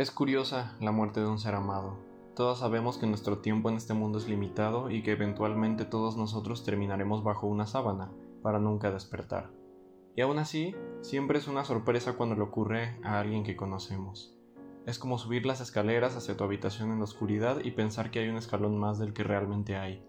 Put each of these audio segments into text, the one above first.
Es curiosa la muerte de un ser amado. Todos sabemos que nuestro tiempo en este mundo es limitado y que eventualmente todos nosotros terminaremos bajo una sábana para nunca despertar. Y aún así, siempre es una sorpresa cuando le ocurre a alguien que conocemos. Es como subir las escaleras hacia tu habitación en la oscuridad y pensar que hay un escalón más del que realmente hay.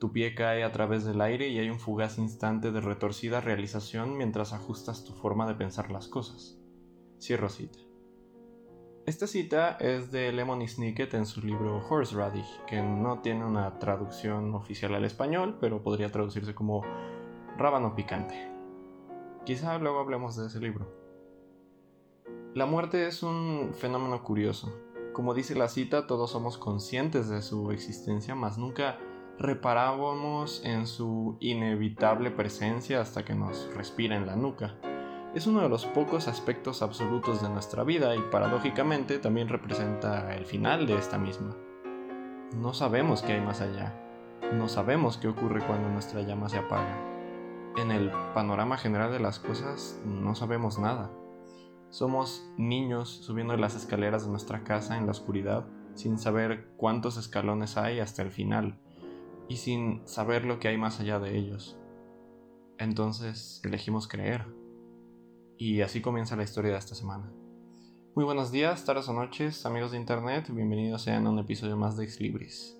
Tu pie cae a través del aire y hay un fugaz instante de retorcida realización mientras ajustas tu forma de pensar las cosas. Cierro cita. Esta cita es de Lemony Snicket en su libro Horseradish, que no tiene una traducción oficial al español, pero podría traducirse como rábano picante. Quizá luego hablemos de ese libro. La muerte es un fenómeno curioso. Como dice la cita, todos somos conscientes de su existencia, mas nunca reparábamos en su inevitable presencia hasta que nos respira en la nuca es uno de los pocos aspectos absolutos de nuestra vida y paradójicamente también representa el final de esta misma. No sabemos qué hay más allá, no sabemos qué ocurre cuando nuestra llama se apaga. En el panorama general de las cosas no sabemos nada. Somos niños subiendo las escaleras de nuestra casa en la oscuridad sin saber cuántos escalones hay hasta el final y sin saber lo que hay más allá de ellos. Entonces elegimos creer y así comienza la historia de esta semana. Muy buenos días, tardes o noches, amigos de internet, bienvenidos sean a un episodio más de Ex.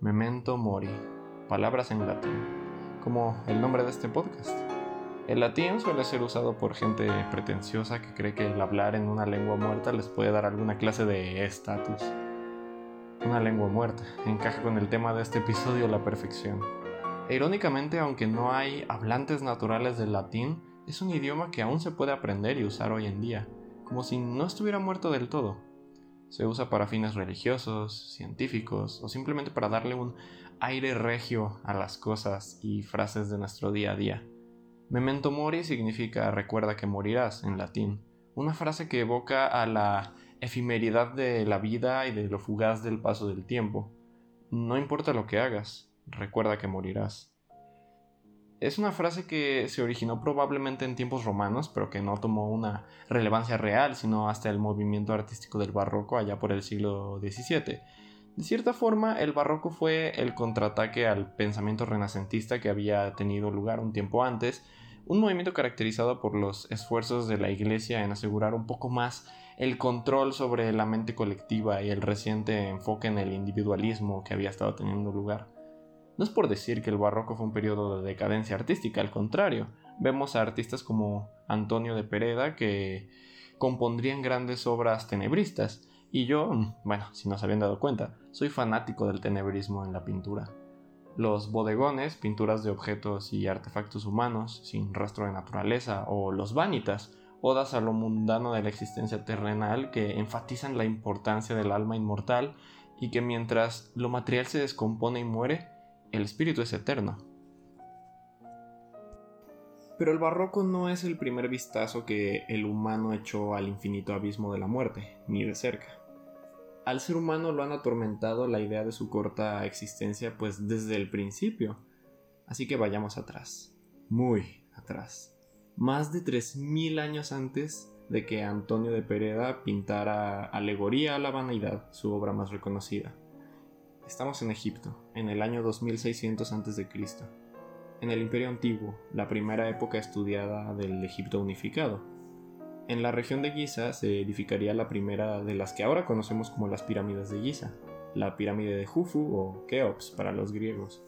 Memento Mori, palabras en latín, como el nombre de este podcast. El latín suele ser usado por gente pretenciosa que cree que el hablar en una lengua muerta les puede dar alguna clase de estatus. Una lengua muerta encaja con el tema de este episodio la perfección. E irónicamente, aunque no hay hablantes naturales del latín, es un idioma que aún se puede aprender y usar hoy en día, como si no estuviera muerto del todo. Se usa para fines religiosos, científicos o simplemente para darle un aire regio a las cosas y frases de nuestro día a día. Memento mori significa recuerda que morirás en latín, una frase que evoca a la efimeridad de la vida y de lo fugaz del paso del tiempo. No importa lo que hagas, recuerda que morirás. Es una frase que se originó probablemente en tiempos romanos, pero que no tomó una relevancia real, sino hasta el movimiento artístico del barroco allá por el siglo XVII. De cierta forma, el barroco fue el contraataque al pensamiento renacentista que había tenido lugar un tiempo antes, un movimiento caracterizado por los esfuerzos de la Iglesia en asegurar un poco más el control sobre la mente colectiva y el reciente enfoque en el individualismo que había estado teniendo lugar. No es por decir que el barroco fue un periodo de decadencia artística, al contrario, vemos a artistas como Antonio de Pereda que compondrían grandes obras tenebristas, y yo, bueno, si no se habían dado cuenta, soy fanático del tenebrismo en la pintura. Los bodegones, pinturas de objetos y artefactos humanos sin rastro de naturaleza, o los vanitas, odas a lo mundano de la existencia terrenal que enfatizan la importancia del alma inmortal y que mientras lo material se descompone y muere, el espíritu es eterno. Pero el barroco no es el primer vistazo que el humano echó al infinito abismo de la muerte, ni de cerca. Al ser humano lo han atormentado la idea de su corta existencia pues desde el principio. Así que vayamos atrás, muy atrás. Más de 3.000 años antes de que Antonio de Pereda pintara Alegoría a la Vanidad, su obra más reconocida. Estamos en Egipto, en el año 2600 a.C., en el Imperio Antiguo, la primera época estudiada del Egipto unificado. En la región de Giza se edificaría la primera de las que ahora conocemos como las pirámides de Giza, la pirámide de Jufu o Keops para los griegos.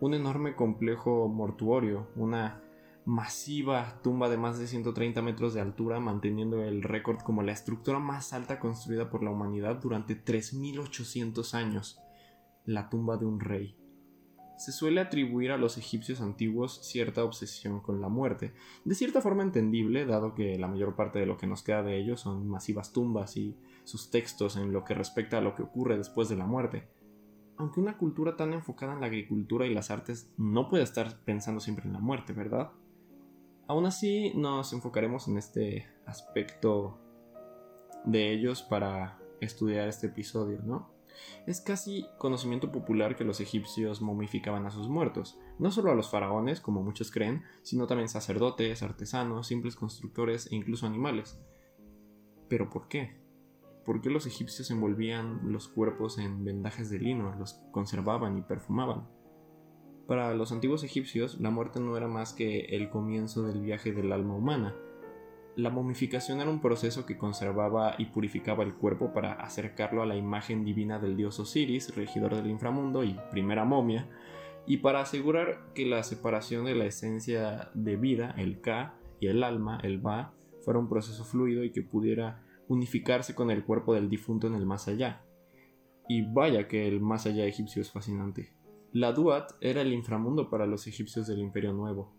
Un enorme complejo mortuorio, una masiva tumba de más de 130 metros de altura, manteniendo el récord como la estructura más alta construida por la humanidad durante 3.800 años la tumba de un rey. Se suele atribuir a los egipcios antiguos cierta obsesión con la muerte, de cierta forma entendible, dado que la mayor parte de lo que nos queda de ellos son masivas tumbas y sus textos en lo que respecta a lo que ocurre después de la muerte. Aunque una cultura tan enfocada en la agricultura y las artes no puede estar pensando siempre en la muerte, ¿verdad? Aún así, nos enfocaremos en este aspecto de ellos para estudiar este episodio, ¿no? Es casi conocimiento popular que los egipcios momificaban a sus muertos, no solo a los faraones, como muchos creen, sino también sacerdotes, artesanos, simples constructores e incluso animales. ¿Pero por qué? por qué los egipcios envolvían los cuerpos en vendajes de lino, los conservaban y perfumaban. Para los antiguos egipcios, la muerte no era más que el comienzo del viaje del alma humana. La momificación era un proceso que conservaba y purificaba el cuerpo para acercarlo a la imagen divina del dios Osiris, regidor del inframundo y primera momia, y para asegurar que la separación de la esencia de vida, el Ka, y el alma, el Ba, fuera un proceso fluido y que pudiera unificarse con el cuerpo del difunto en el más allá. Y vaya que el más allá egipcio es fascinante. La Duat era el inframundo para los egipcios del Imperio Nuevo.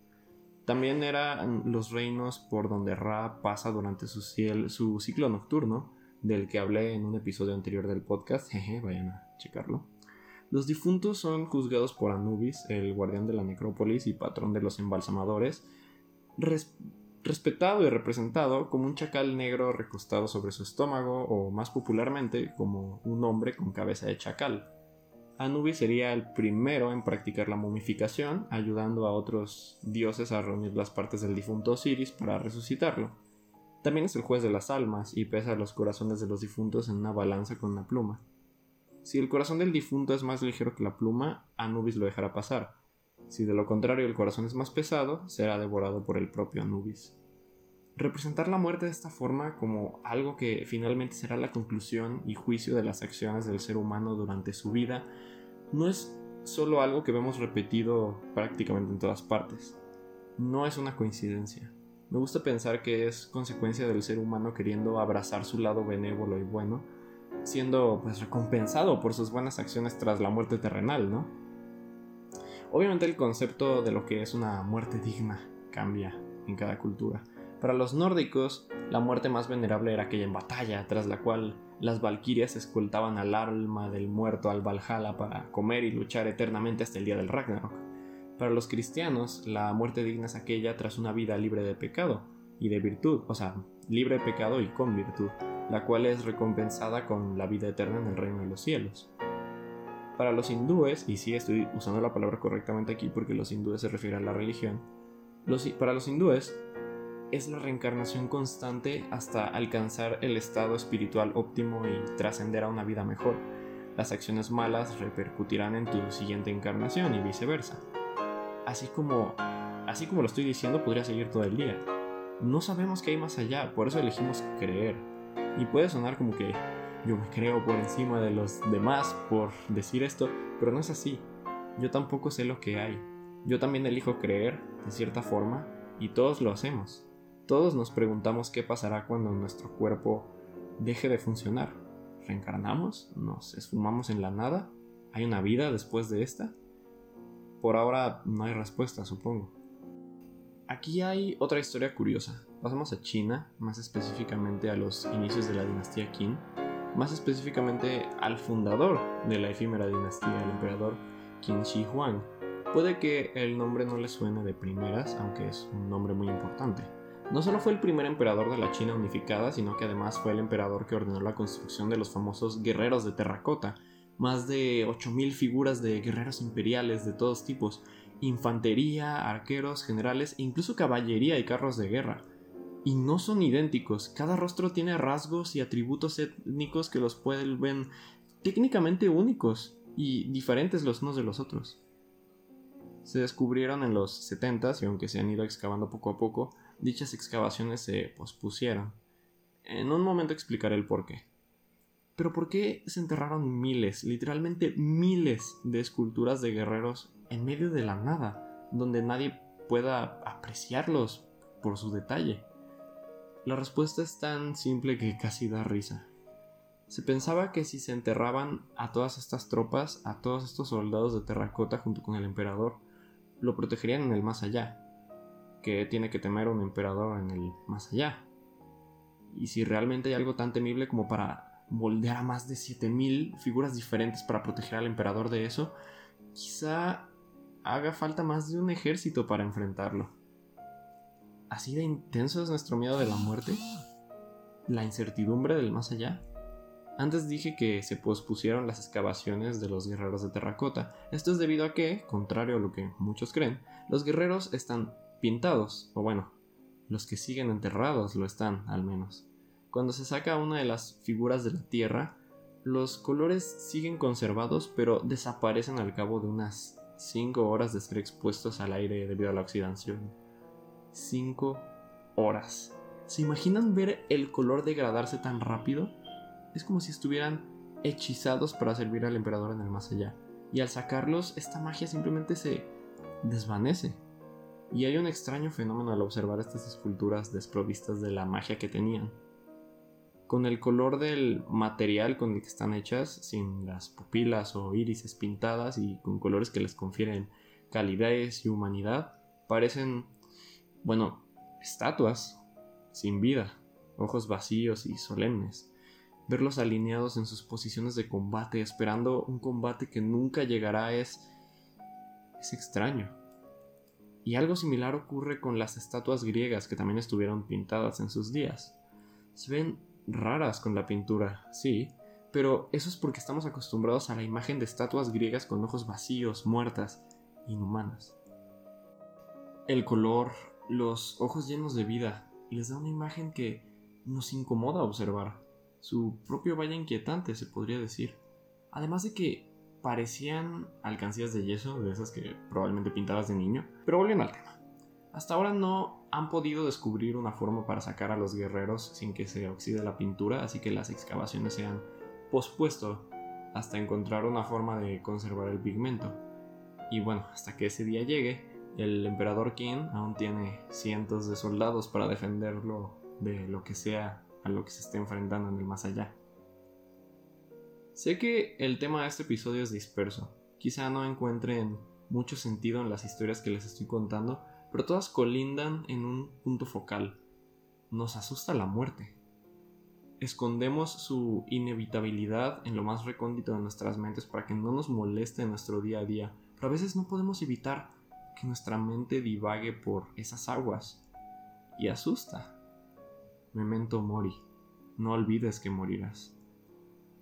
También eran los reinos por donde Ra pasa durante su, ciclo nocturno, del que hablé en un episodio anterior del podcast, jeje, vayan a checarlo. Los difuntos son juzgados por Anubis, el guardián de la necrópolis y patrón de los embalsamadores, respetado y representado como un chacal negro recostado sobre su estómago o más popularmente como un hombre con cabeza de chacal. Anubis sería el primero en practicar la momificación, ayudando a otros dioses a reunir las partes del difunto Osiris para resucitarlo. También es el juez de las almas y pesa los corazones de los difuntos en una balanza con una pluma. Si el corazón del difunto es más ligero que la pluma, Anubis lo dejará pasar, si de lo contrario el corazón es más pesado, será devorado por el propio Anubis. Representar la muerte de esta forma como algo que finalmente será la conclusión y juicio de las acciones del ser humano durante su vida no es solo algo que vemos repetido prácticamente en todas partes. No es una coincidencia. Me gusta pensar que es consecuencia del ser humano queriendo abrazar su lado benévolo y bueno, siendo pues recompensado por sus buenas acciones tras la muerte terrenal, ¿no? Obviamente el concepto de lo que es una muerte digna cambia en cada cultura. Para los nórdicos, la muerte más venerable era aquella en batalla, tras la cual las valquirias escoltaban al alma del muerto al Valhalla para comer y luchar eternamente hasta el día del Ragnarok. Para los cristianos, la muerte digna es aquella tras una vida libre de pecado y de virtud, o sea, libre de pecado y con virtud, la cual es recompensada con la vida eterna en el reino de los cielos. Para los hindúes, y sí estoy usando la palabra correctamente aquí porque los hindúes se refieren a la religión, para los hindúes es la reencarnación constante hasta alcanzar el estado espiritual óptimo y trascender a una vida mejor. Las acciones malas repercutirán en tu siguiente encarnación y viceversa. Así como, así como lo estoy diciendo, podría seguir todo el día. No sabemos qué hay más allá, por eso elegimos creer. Y puede sonar como que yo me creo por encima de los demás por decir esto, pero no es así. Yo tampoco sé lo que hay. Yo también elijo creer, de cierta forma, y todos lo hacemos. Todos nos preguntamos qué pasará cuando nuestro cuerpo deje de funcionar. ¿Reencarnamos? ¿Nos esfumamos en la nada? ¿Hay una vida después de esta? Por ahora no hay respuesta, supongo. Aquí hay otra historia curiosa. Pasamos a China, más específicamente a los inicios de la dinastía Qin, más específicamente al fundador de la efímera dinastía, el emperador Qin Shi Huang. Puede que el nombre no le suene de primeras, aunque es un nombre muy importante. No solo fue el primer emperador de la China unificada, sino que además fue el emperador que ordenó la construcción de los famosos guerreros de terracota, más de 8.000 figuras de guerreros imperiales de todos tipos, infantería, arqueros, generales incluso caballería y carros de guerra y no son idénticos. Cada rostro tiene rasgos y atributos étnicos que los vuelven técnicamente únicos y diferentes los unos de los otros. Se descubrieron en los 70 y aunque se han ido excavando poco a poco, dichas excavaciones se pospusieron. En un momento explicaré el por qué. Pero ¿por qué se enterraron miles, literalmente miles de esculturas de guerreros en medio de la nada, donde nadie pueda apreciarlos por su detalle? La respuesta es tan simple que casi da risa. Se pensaba que si se enterraban a todas estas tropas, a todos estos soldados de terracota junto con el emperador, lo protegerían en el más allá. Que tiene que temer un emperador en el más allá. Y si realmente hay algo tan temible como para moldear a más de 7000 figuras diferentes para proteger al emperador de eso, quizá haga falta más de un ejército para enfrentarlo. ¿Así de intenso es nuestro miedo de la muerte? ¿La incertidumbre del más allá? Antes dije que se pospusieron las excavaciones de los guerreros de terracota. Esto es debido a que, contrario a lo que muchos creen, los guerreros están pintados, o bueno, los que siguen enterrados lo están, al menos, Cuando se saca una de las figuras de la Tierra, los colores siguen conservados pero desaparecen al cabo de unas 5 horas de ser expuestos al aire debido a la oxidación. 5 horas. ¿Se imaginan ver el color degradarse tan rápido? Es como si estuvieran hechizados para servir al emperador en el más allá. Y al sacarlos, esta magia simplemente se desvanece. Y hay un extraño fenómeno al observar estas esculturas desprovistas de la magia que tenían. Con el color del material con el que están hechas, sin las pupilas o irises pintadas y con colores que les confieren calidez y humanidad, parecen, bueno, estatuas sin vida, ojos vacíos y solemnes. Verlos alineados en sus posiciones de combate, esperando un combate que nunca llegará, es. es extraño. Y algo similar ocurre con las estatuas griegas que también estuvieron pintadas en sus días. Se ven raras con la pintura, sí, pero eso es porque estamos acostumbrados a la imagen de estatuas griegas con ojos vacíos, muertas, inhumanas. El color, los ojos llenos de vida, les da una imagen que nos incomoda observar. Su propio valle inquietante, se podría decir. Además de que parecían alcancías de yeso, de esas que probablemente pintadas de niño. Pero volviendo al tema. Hasta ahora no han podido descubrir una forma para sacar a los guerreros sin que se oxide la pintura, así que las excavaciones se han pospuesto hasta encontrar una forma de conservar el pigmento. Y bueno, hasta que ese día llegue, el emperador Qin aún tiene cientos de soldados para defenderlo de lo que sea a lo que se esté enfrentando en el más allá. Sé que el tema de este episodio es disperso, quizá no encuentren mucho sentido en las historias que les estoy contando, pero todas colindan en un punto focal. Nos asusta la muerte. Escondemos su inevitabilidad en lo más recóndito de nuestras mentes para que no nos moleste en nuestro día a día, pero a veces no podemos evitar que nuestra mente divague por esas aguas y asusta. Memento mori, no olvides que morirás.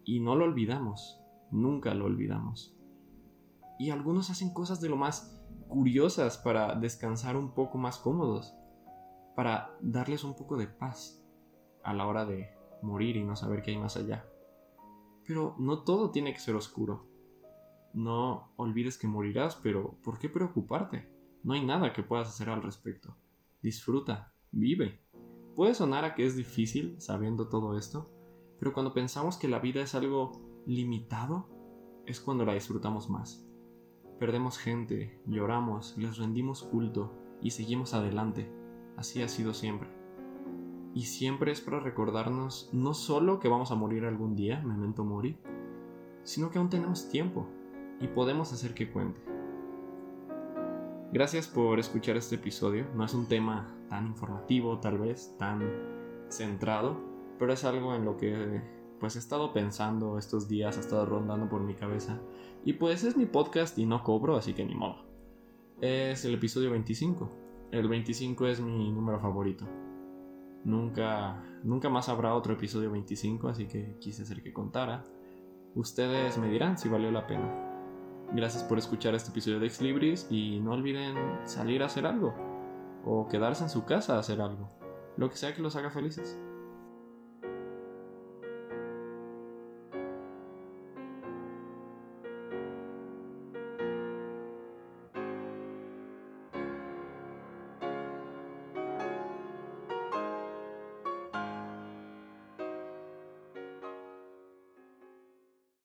Y no lo olvidamos, nunca lo olvidamos. Y algunos hacen cosas de lo más curiosas para descansar un poco más cómodos, para darles un poco de paz a la hora de morir y no saber qué hay más allá. Pero no todo tiene que ser oscuro. No olvides que morirás, pero ¿por qué preocuparte? No hay nada que puedas hacer al respecto. Disfruta, vive. Puede sonar a que es difícil sabiendo todo esto, pero cuando pensamos que la vida es algo limitado, es cuando la disfrutamos más. Perdemos gente, lloramos, les rendimos culto y seguimos adelante. Así ha sido siempre. Y siempre es para recordarnos no solo que vamos a morir algún día, memento mori, sino que aún tenemos tiempo y podemos hacer que cuente. Gracias por escuchar este episodio. No es un tema tan informativo, tal vez, tan centrado, pero es algo en lo que pues he estado pensando estos días, ha estado rondando por mi cabeza. Y pues es mi podcast y no cobro, así que ni modo. Es el episodio 25. El 25 es mi número favorito. Nunca, nunca más habrá otro episodio 25, así que quise hacer que contara. Ustedes me dirán si valió la pena. Gracias por escuchar este episodio de Ex Libris y no olviden salir a hacer algo o quedarse en su casa a hacer algo, lo que sea que los haga felices.